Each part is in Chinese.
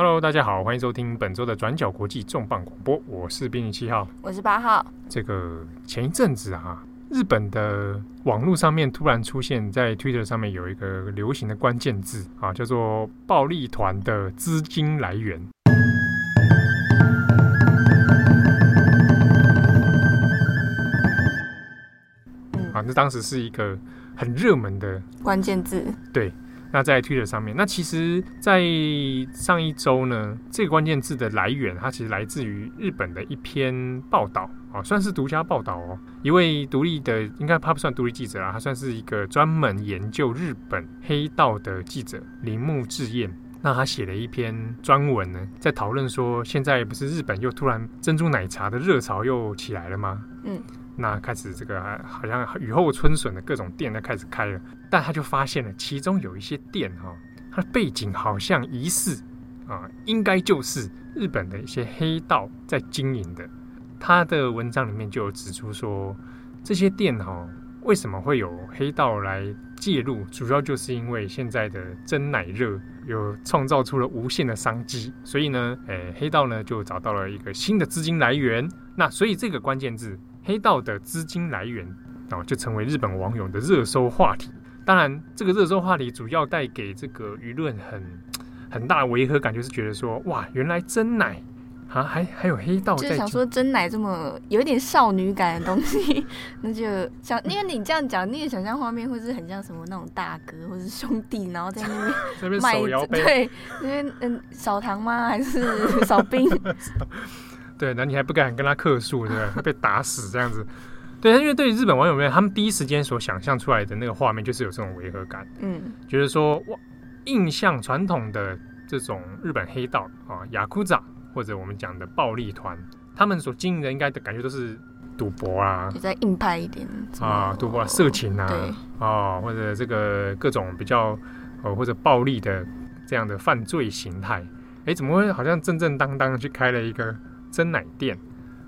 Hello，大家好，欢迎收听本周的转角国际重磅广播，我是编辑七号，我是八号。这个前一阵子啊，日本的网络上面突然出现在 Twitter 上面有一个流行的关键字啊，叫做“暴力团的资金来源”。啊，这当时是一个很热门的关键字，对。那在 Twitter 上面，那其实，在上一周呢，这个关键字的来源，它其实来自于日本的一篇报道啊，算是独家报道哦。一位独立的，应该他不算独立记者啊，他算是一个专门研究日本黑道的记者铃木智彦。那他写了一篇专文呢，在讨论说，现在不是日本又突然珍珠奶茶的热潮又起来了吗？嗯。那开始这个好像雨后春笋的各种店呢开始开了，但他就发现了其中有一些店哈，它的背景好像疑似啊，应该就是日本的一些黑道在经营的。他的文章里面就有指出说，这些店哈为什么会有黑道来介入，主要就是因为现在的真奶热有创造出了无限的商机，所以呢，诶，黑道呢就找到了一个新的资金来源。那所以这个关键字。黑道的资金来源，哦，就成为日本网友的热搜话题。当然，这个热搜话题主要带给这个舆论很 很大的违和感，就是觉得说，哇，原来真奶啊，还还有黑道在，就是想说真奶这么有一点少女感的东西，那就想，因为你这样讲，那个想象画面会是很像什么那种大哥或是兄弟，然后在那边 卖手摇杯，对，那边嗯，扫堂吗？还是扫冰？对，那你还不敢跟他客诉，对吧？会被打死这样子。对，因为对于日本网友们，他们第一时间所想象出来的那个画面，就是有这种违和感。嗯，觉得说哇，印象传统的这种日本黑道啊，雅库扎或者我们讲的暴力团，他们所经营的应该的感觉都是赌博啊，比较硬派一点啊，赌博、啊、色情啊，对啊，或者这个各种比较呃或者暴力的这样的犯罪形态。哎，怎么会好像正正当当去开了一个？珍奶店，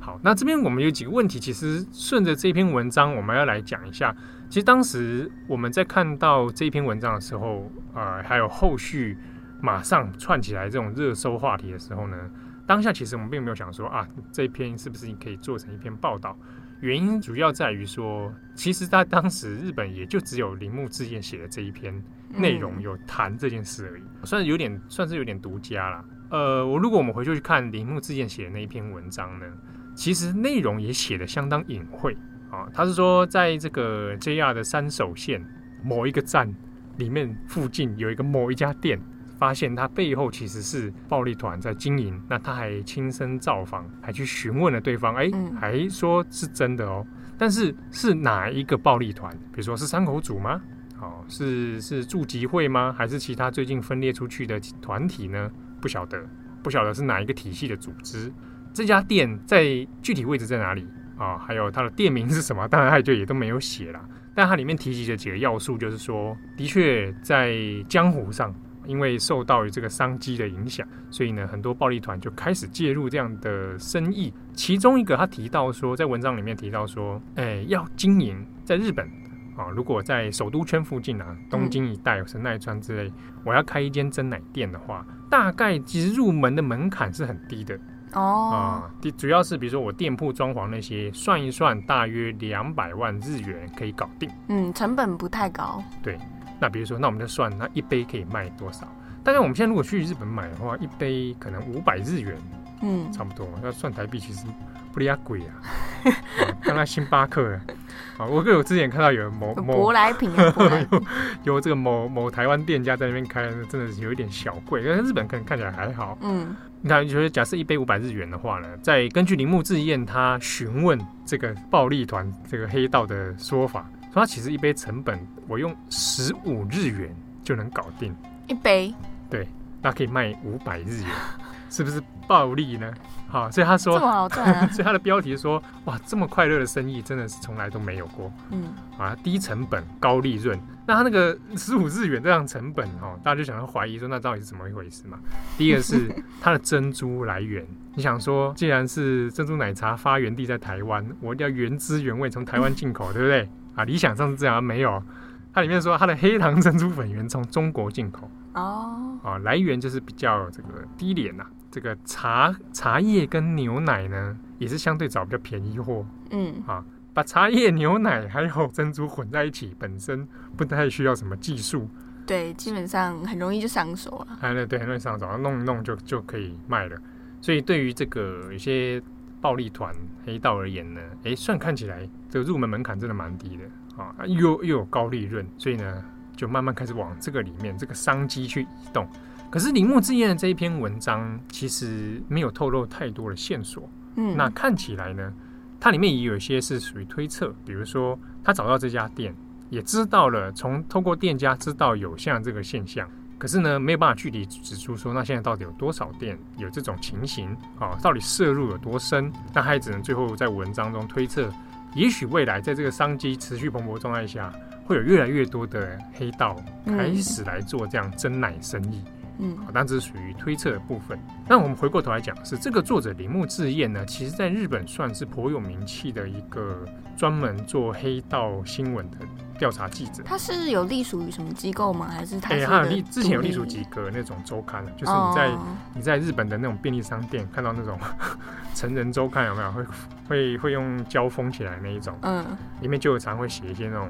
好，那这边我们有几个问题，其实顺着这篇文章，我们要来讲一下。其实当时我们在看到这篇文章的时候，呃，还有后续马上串起来这种热搜话题的时候呢，当下其实我们并没有想说啊，这一篇是不是你可以做成一篇报道？原因主要在于说，其实在当时日本也就只有铃木志彦写的这一篇内容有谈这件事而已，算是有点算是有点独家啦。呃，我如果我们回去去看铃木智彦写的那一篇文章呢，其实内容也写的相当隐晦啊。他是说，在这个 JR 的三手线某一个站里面附近有一个某一家店，发现他背后其实是暴力团在经营。那他还亲身造访，还去询问了对方，哎，还说是真的哦。但是是哪一个暴力团？比如说是山口组吗？哦，是是住集会吗？还是其他最近分裂出去的团体呢？不晓得，不晓得是哪一个体系的组织。这家店在具体位置在哪里啊？还有它的店名是什么？当然，它就也都没有写了。但它里面提及的几个要素，就是说，的确在江湖上，因为受到于这个商机的影响，所以呢，很多暴力团就开始介入这样的生意。其中一个，他提到说，在文章里面提到说，哎，要经营在日本。啊，如果在首都圈附近啊，东京一带、神奈川之类，我要开一间真奶店的话，大概其实入门的门槛是很低的哦。啊，主要是比如说我店铺装潢那些，算一算，大约两百万日元可以搞定。嗯，成本不太高。对，那比如说，那我们就算，那一杯可以卖多少？大概我们现在如果去日本买的话，一杯可能五百日元，嗯，差不多。那算台币，其实不离啊贵啊。刚刚星巴克。啊，我我之前看到有某某舶来品 有有这个某某台湾店家在那边开，真的是有一点小贵。但是日本可能看起来还好。嗯，你看，你觉得假设一杯五百日元的话呢，再根据铃木智彦他询问这个暴力团这个黑道的说法，说他其实一杯成本我用十五日元就能搞定一杯。对，那可以卖五百日元，是不是暴利呢？好，所以他说，所以他的标题说，哇，这么快乐的生意真的是从来都没有过。嗯，啊，低成本高利润。那他那个十五日元这样成本哦，大家就想要怀疑说，那到底是怎么一回事嘛？第一个是 它的珍珠来源，你想说，既然是珍珠奶茶发源地在台湾，我一定要原汁原味从台湾进口，对不对？啊，理想上是这样，没有。它里面说它的黑糖珍珠粉源从中国进口。哦，啊，来源就是比较这个低廉呐、啊。这个茶茶叶跟牛奶呢，也是相对找比较便宜货。嗯，啊，把茶叶、牛奶还有珍珠混在一起，本身不太需要什么技术。对，基本上很容易就上手了。哎，对，很容易上手，弄一弄就就可以卖了。所以对于这个有些暴力团黑道而言呢，哎，算看起来这个入门门槛真的蛮低的啊，又又有高利润，所以呢，就慢慢开始往这个里面这个商机去移动。可是铃木志彦的这一篇文章其实没有透露太多的线索。嗯，那看起来呢，它里面也有一些是属于推测，比如说他找到这家店，也知道了从透过店家知道有像这个现象，可是呢没有办法具体指出说那现在到底有多少店有这种情形啊，到底涉入有多深？那他也只能最后在文章中推测，也许未来在这个商机持续蓬勃状态下，会有越来越多的黑道开始来做这样真奶生意。嗯，好，但这是属于推测的部分。那我们回过头来讲，是这个作者铃木智彦呢，其实在日本算是颇有名气的一个专门做黑道新闻的调查记者。他是有隶属于什么机构吗？还是他是？哎、欸，他有隶，之前有隶属几个那种周刊，就是你在、哦、你在日本的那种便利商店看到那种 成人周刊有没有？会会会用胶封起来那一种，嗯，里面就有常会写一些那种，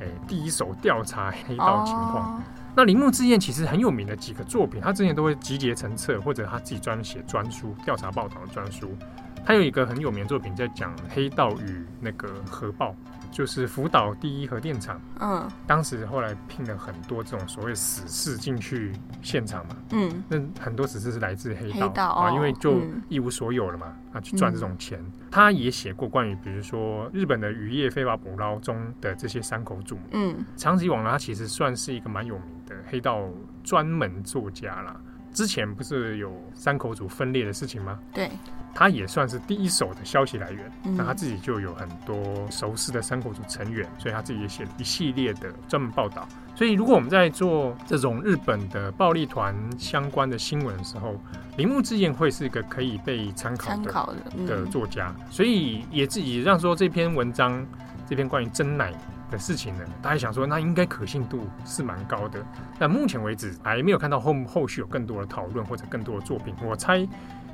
哎、欸，第一手调查黑道情况。哦那铃木智彦其实很有名的几个作品，他之前都会集结成册，或者他自己专写专书、调查报道的专书。他有一个很有名的作品在讲黑道与那个核爆。就是福岛第一核电厂，嗯，当时后来聘了很多这种所谓死士进去现场嘛，嗯，那很多死士是来自黑道，黑道啊，哦，因为就一无所有了嘛，嗯、啊，去赚这种钱。嗯、他也写过关于比如说日本的渔业非法捕捞中的这些山口组，嗯，长崎往来他其实算是一个蛮有名的黑道专门作家啦。之前不是有山口组分裂的事情吗？对。他也算是第一手的消息来源，那、嗯、他自己就有很多熟识的山口组成员，所以他自己也写了一系列的专门报道。所以如果我们在做这种日本的暴力团相关的新闻的时候，铃木智彦会是一个可以被参考的考的、嗯、的作家，所以也自己让说这篇文章，这篇关于真奶的事情呢，大家想说那应该可信度是蛮高的。但目前为止还没有看到后后续有更多的讨论或者更多的作品，我猜。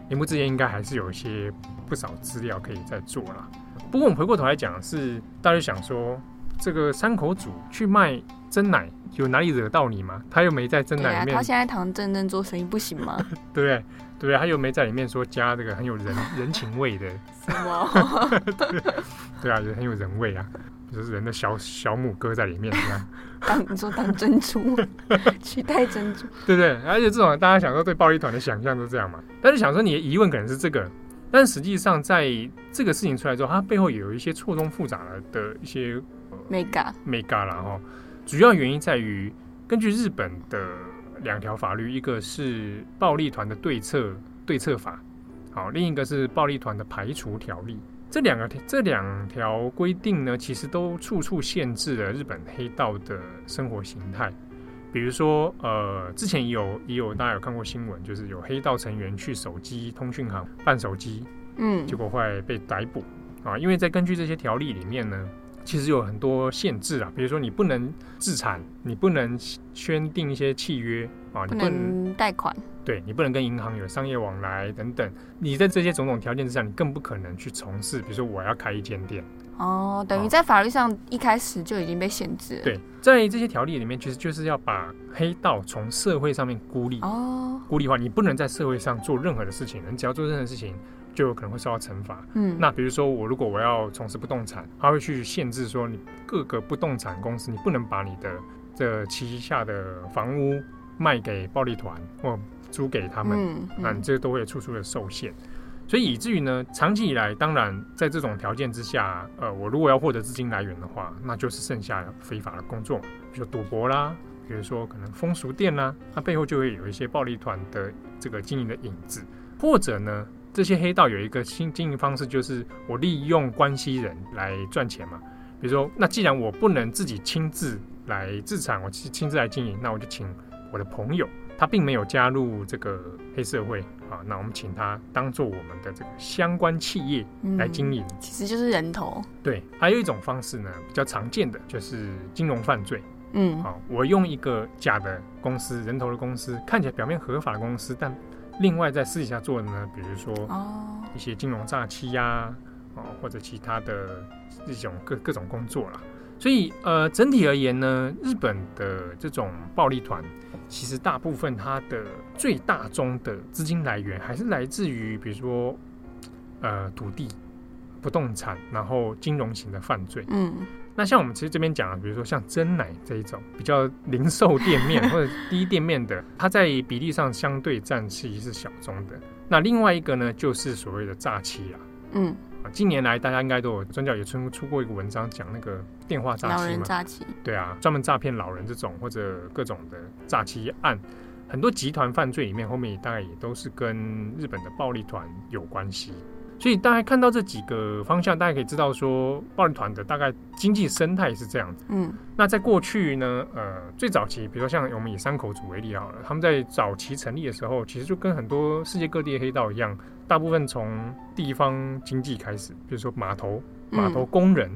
铃木之间应该还是有一些不少资料可以再做啦。不过我们回过头来讲，是大家想说，这个山口组去卖真奶，有哪里惹到你吗？他又没在真奶里面。啊、他现在堂真正做生意不行吗？对 不对？对？他又没在里面说加这个很有人人情味的什么？对，对啊，也很有人味啊。就是人的小小母哥在里面，这样当你说当珍珠 取代珍珠，对不对？而且这种大家想说对暴力团的想象都这样嘛？但是想说你的疑问可能是这个，但实际上在这个事情出来之后，它背后也有一些错综复杂的一些 mega mega 啦哈。主要原因在于根据日本的两条法律，一个是暴力团的对策对策法，好，另一个是暴力团的排除条例。这两个这两条规定呢，其实都处处限制了日本黑道的生活形态。比如说，呃，之前也有也有大家有看过新闻，就是有黑道成员去手机通讯行办手机，嗯，结果会被逮捕啊。因为在根据这些条例里面呢，其实有很多限制啊，比如说你不能自产，你不能签订一些契约啊，你不能贷款。对，你不能跟银行有商业往来等等，你在这些种种条件之下，你更不可能去从事，比如说我要开一间店。哦，等于在法律上一开始就已经被限制了。对，在这些条例里面，其实就是要把黑道从社会上面孤立。哦，孤立化，你不能在社会上做任何的事情，你只要做任何事情，就有可能会受到惩罚。嗯，那比如说我如果我要从事不动产，他会去限制说，你各个不动产公司，你不能把你的这旗下的房屋卖给暴力团或。租给他们，嗯，嗯，那你这个都会处处的受限，所以以至于呢，长期以来，当然在这种条件之下，呃，我如果要获得资金来源的话，那就是剩下非法的工作，比如说赌博啦，比如说可能风俗店啦，它背后就会有一些暴力团的这个经营的影子，或者呢，这些黑道有一个新经营方式，就是我利用关系人来赚钱嘛，比如说，那既然我不能自己亲自来自产，我亲亲自来经营，那我就请我的朋友。他并没有加入这个黑社会啊，那我们请他当做我们的这个相关企业来经营，嗯，其实就是人头。对，还有一种方式呢，比较常见的就是金融犯罪嗯，好，我用一个假的公司，人头的公司，看起来表面合法的公司，但另外在私底下做的呢，比如说哦一些金融诈欺呀，哦或者其他的这种各各种工作啦。所以呃整体而言呢，日本的这种暴力团，其实大部分它的最大宗的资金来源还是来自于比如说呃土地。不动产，然后金融型的犯罪。嗯，那像我们其实这边讲的，比如说像真奶这一种比较零售店面 或者低店面的，它在比例上相对占其实是小众的。那另外一个呢，就是所谓的诈欺啊。嗯，啊，近年来大家应该都有，专家也出出过一个文章讲那个电话诈欺嘛。老人诈欺。对啊，专门诈骗老人这种或者各种的诈欺案，很多集团犯罪里面后面大概也都是跟日本的暴力团有关系。所以大家看到这几个方向，大家可以知道说，暴力团的大概经济生态是这样子。嗯，那在过去呢，呃，最早期，比如说像我们以三口组为例好了，他们在早期成立的时候，其实就跟很多世界各地的黑道一样，大部分从地方经济开始，比如说码头、码头工人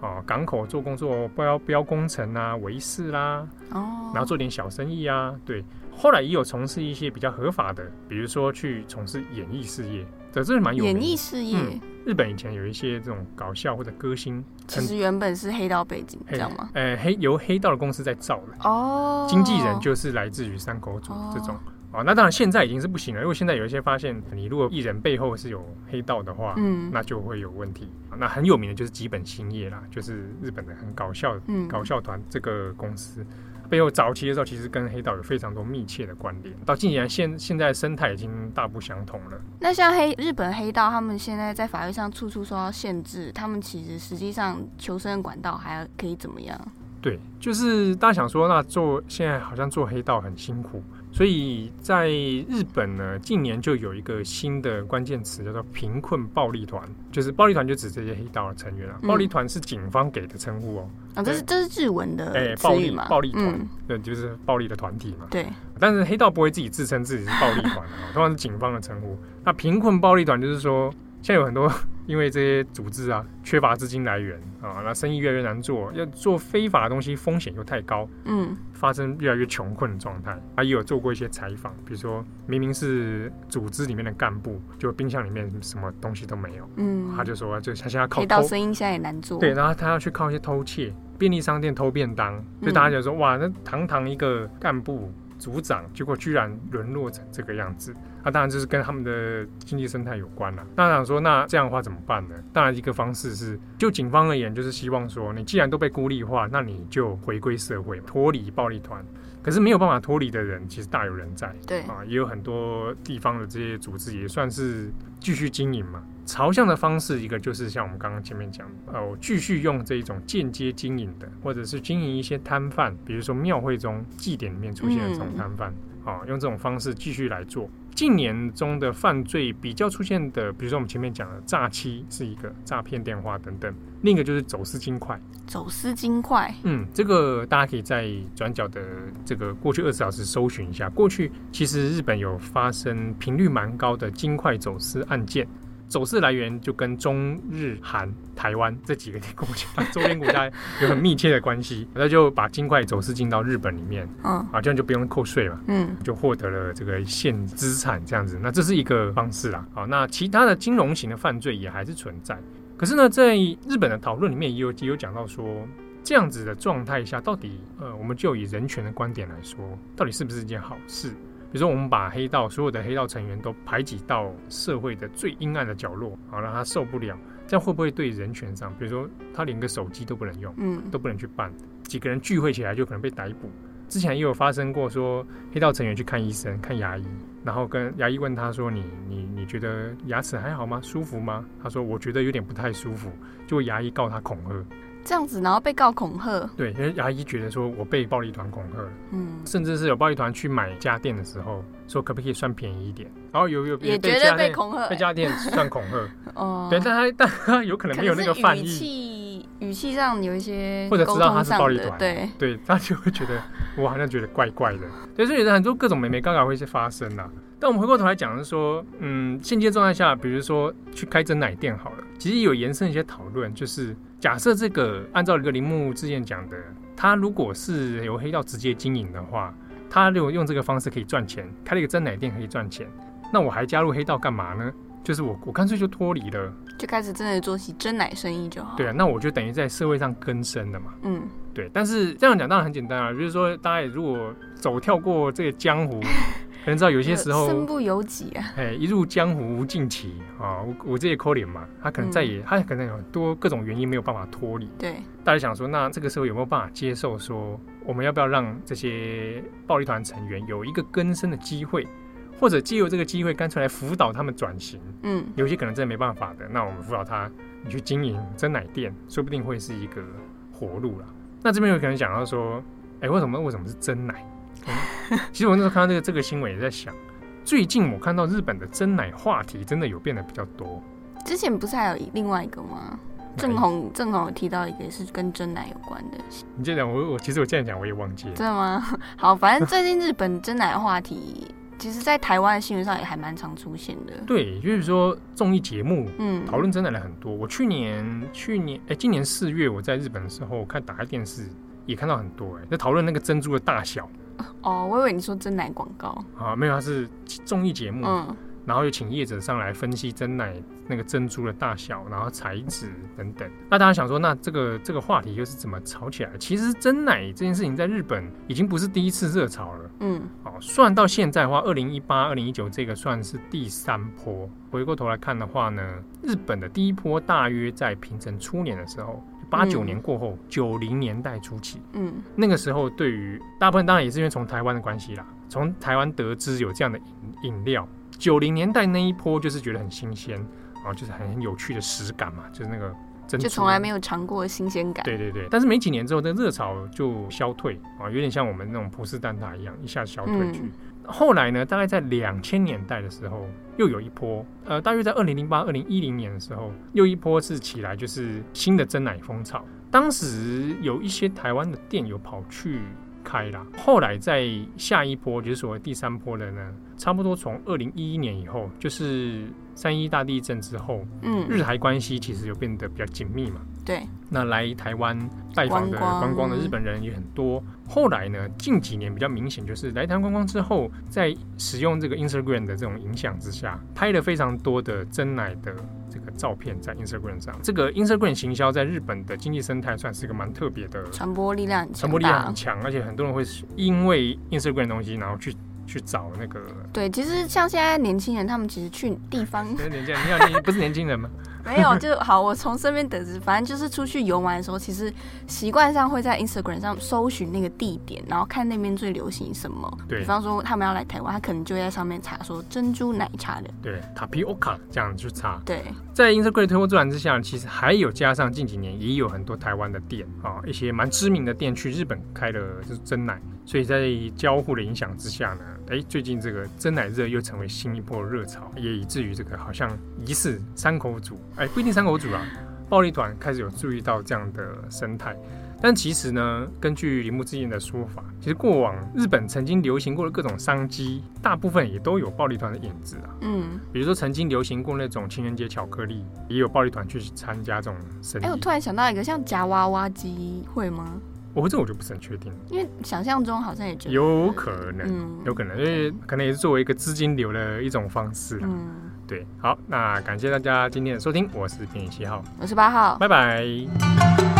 啊、嗯呃，港口做工作，标标工程啊，维士啦，哦，然后做点小生意啊，对。后来也有从事一些比较合法的，比如说去从事演艺事业。这真的蛮有。演艺事业、嗯，日本以前有一些这种搞笑或者歌星，其实原本是黑道背景，这样吗？呃，黑由黑道的公司在造的哦，经纪人就是来自于山口组这种哦，哦。那当然现在已经是不行了，因为现在有一些发现，你如果艺人背后是有黑道的话，嗯，那就会有问题。那很有名的就是吉本兴业啦，就是日本的很搞笑的搞笑团这个公司。背后早期的时候，其实跟黑道有非常多密切的关联。到近年现现在生态已经大不相同了。那像黑日本黑道，他们现在在法律上处处受到限制，他们其实实际上求生的管道还可以怎么样？对，就是大家想说，那做现在好像做黑道很辛苦。所以在日本呢，近年就有一个新的关键词叫做“贫困暴力团”，就是暴力团就指这些黑道的成员啊。嗯、暴力团是警方给的称呼哦。啊，这是这是日文的哎，暴力暴力团，嗯、对，就是暴力的团体嘛。对。但是黑道不会自己自称自己是暴力团啊，通常是警方的称呼。那贫困暴力团就是说。现在有很多，因为这些组织啊缺乏资金来源啊，那生意越来越难做，要做非法的东西风险又太高，嗯，发生越来越穷困的状态。他也有做过一些采访，比如说明明是组织里面的干部，就冰箱里面什么东西都没有，嗯，他就说就他现在靠黑道生意现在也难做，对，然后他要去靠一些偷窃，便利商店偷便当，就大家就说、嗯、哇，那堂堂一个干部。组长，结果居然沦落成这个样子，那、当然就是跟他们的经济生态有关了。那想说，那这样的话怎么办呢？当然，一个方式是，就警方而言，就是希望说，你既然都被孤立化，那你就回归社会，脱离暴力团。可是没有办法脱离的人，其实大有人在。对啊，也有很多地方的这些组织也算是继续经营嘛。朝向的方式，一个就是像我们刚刚前面讲的，哦，继续用这种间接经营的，或者是经营一些摊贩，比如说庙会中祭典里面出现的这种摊贩，啊、嗯，用这种方式继续来做。近年中的犯罪比较出现的，比如说我们前面讲的诈欺是一个诈骗电话等等，另一个就是走私金块。走私金块，嗯，这个大家可以在转角的这个过去二十小时搜寻一下。过去其实日本有发生频率蛮高的金块走私案件。走势来源就跟中日韩台湾这几个国家周边国家有很密切的关系，那就把金块走势进到日本里面，嗯，啊，这样就不用扣税了，嗯，就获得了这个现资产这样子。那这是一个方式啦，好，那其他的金融型的犯罪也还是存在。可是呢，在日本的讨论里面也有也有讲到说，这样子的状态下，到底呃，我们就以人权的观点来说，到底是不是一件好事？比如说，我们把黑道所有的黑道成员都排挤到社会的最阴暗的角落，好让他受不了，这样会不会对人权上，比如说他连个手机都不能用，嗯，都不能去办，几个人聚会起来就可能被逮捕。之前也有发生过，说黑道成员去看医生、看牙医，然后跟牙医问他说：“你你你觉得牙齿还好吗？舒服吗？”他说：“我觉得有点不太舒服。”就牙医告他恐吓。这样子，然后被告恐吓。对，因为牙医觉得说我被暴力团恐吓了，嗯，甚至是有暴力团去买家电的时候，说可不可以算便宜一点，然后有有也觉得被恐吓，被家电算恐吓，哦，对，但他但他有可能没有那个犯意，语气语气上有一些或者知道他是暴力团，对。对，他就会觉得我好像觉得怪怪的，对，所以很多各种美眉角角会是发生的。但我们回过头来讲，是说，嗯，现阶状态下，比如说去开真奶店好了，其实有延伸一些讨论，就是假设这个按照一个铃木之前讲的他如果是由黑道直接经营的话，他如果用这个方式可以赚钱，开了一个真奶店可以赚钱，那我还加入黑道干嘛呢？就是我，我干脆就脱离了，就开始真的做起真奶生意就好。对啊，那我就等于在社会上更生了嘛。嗯，对。但是这样讲当然很简单啊，比如说大家如果走跳过这个江湖。可能知道有些时候身不由己啊，哎，一入江湖无尽期啊，我我这些可怜嘛，他可能再也，嗯、他可能有很多各种原因没有办法脱离。对，大家想说，那这个时候有没有办法接受说，我们要不要让这些暴力团成员有一个更生的机会，或者借由这个机会，干脆来辅导他们转型？嗯，有些可能真的没办法的，那我们辅导他，你去经营真奶店，说不定会是一个活路了。那这边有可能讲到说，哎，为什么为什么是真奶？其实我那时候看到这个这个新闻，也在想，最近我看到日本的真奶话题真的有变得比较多。之前不是还有另外一个吗？正红正红有提到一个也是跟真奶有关的。你这样讲，我我其实我这样讲我也忘记了。真的吗？好，反正最近日本真奶话题，其实在台湾的新闻上也还蛮常出现的。对，就是说综艺节目，嗯，讨论真奶的很多。我去年去年哎，今年四月我在日本的时候看打开电视，也看到很多哎，在讨论那个珍珠的大小。哦，我以为你说真奶广告啊，没有，它是综艺节目，嗯，然后又请业者上来分析真奶那个珍珠的大小，然后材质等等。那大家想说，那这个这个话题又是怎么炒起来的？其实真奶这件事情在日本已经不是第一次热潮了，嗯，哦，算到现在的话，二零一八、二零一九这个算是第三波。回过头来看的话呢，日本的第一波大约在平成初年的时候。八九年过后，九零、嗯、年代初期，嗯，那个时候对于大部分当然也是因为从台湾的关系啦，从台湾得知有这样的饮饮料，九零年代那一波就是觉得很新鲜，然后就是很很有趣的实感嘛，就是那个珍珠。就从来没有尝过的新鲜感，对对对。但是没几年之后，那热潮就消退啊，有点像我们那种葡式蛋挞一样，一下子消退去。嗯后来呢，大概在两千年代的时候，又有一波，呃，大约在二零零八、二零一零年的时候，又一波是起来，就是新的真奶风潮。当时有一些台湾的店有跑去开啦。后来在下一波，就是所谓第三波的呢，差不多从二零一一年以后，就是三一大地震之后，嗯，日台关系其实有变得比较紧密嘛。对，那来台湾拜访的观光的日本人也很多。后来呢，近几年比较明显，就是来台湾观光之后，在使用这个 Instagram 的这种影响之下，拍了非常多的真奶的这个照片在 Instagram 上。这个 Instagram 行销在日本的经济生态算是一个蛮特别的，传播力量，传播力量很强，而且很多人会因为 Instagram 的东西，然后去。去找那个，对，其实像现在年轻人，他们其实去地方，年轻人，你好，你不是年轻人吗？没有，就好。我从身边得知，反正就是出去游玩的时候，其实习惯上会在 Instagram 上搜寻那个地点，然后看那边最流行什么。对，比方说他们要来台湾，他可能就会在上面查说珍珠奶茶的，对，Tapioca 这样去查。对，在 Instagram 推波助澜之下，其实还有加上近几年也有很多台湾的店啊，一些蛮知名的店去日本开的就是真奶，所以在交互的影响之下呢。哎，最近这个真奶热又成为新一波热潮，也以至于这个好像疑似三口组，哎，不一定三口组啊，暴力团开始有注意到这样的生态。但其实呢，根据铃木之彦的说法，其实过往日本曾经流行过的各种商机，大部分也都有暴力团的影子啊。嗯，比如说曾经流行过那种情人节巧克力，也有暴力团去参加这种生意。哎，我突然想到一个，像夹娃娃机会吗？我这我就不是很确定，因为想象中好像也觉得有可能，嗯、有可能，因为可能也是作为一个资金流的一种方式。嗯，对，好，那感谢大家今天的收听，我是编辑七号，我是八号，拜拜。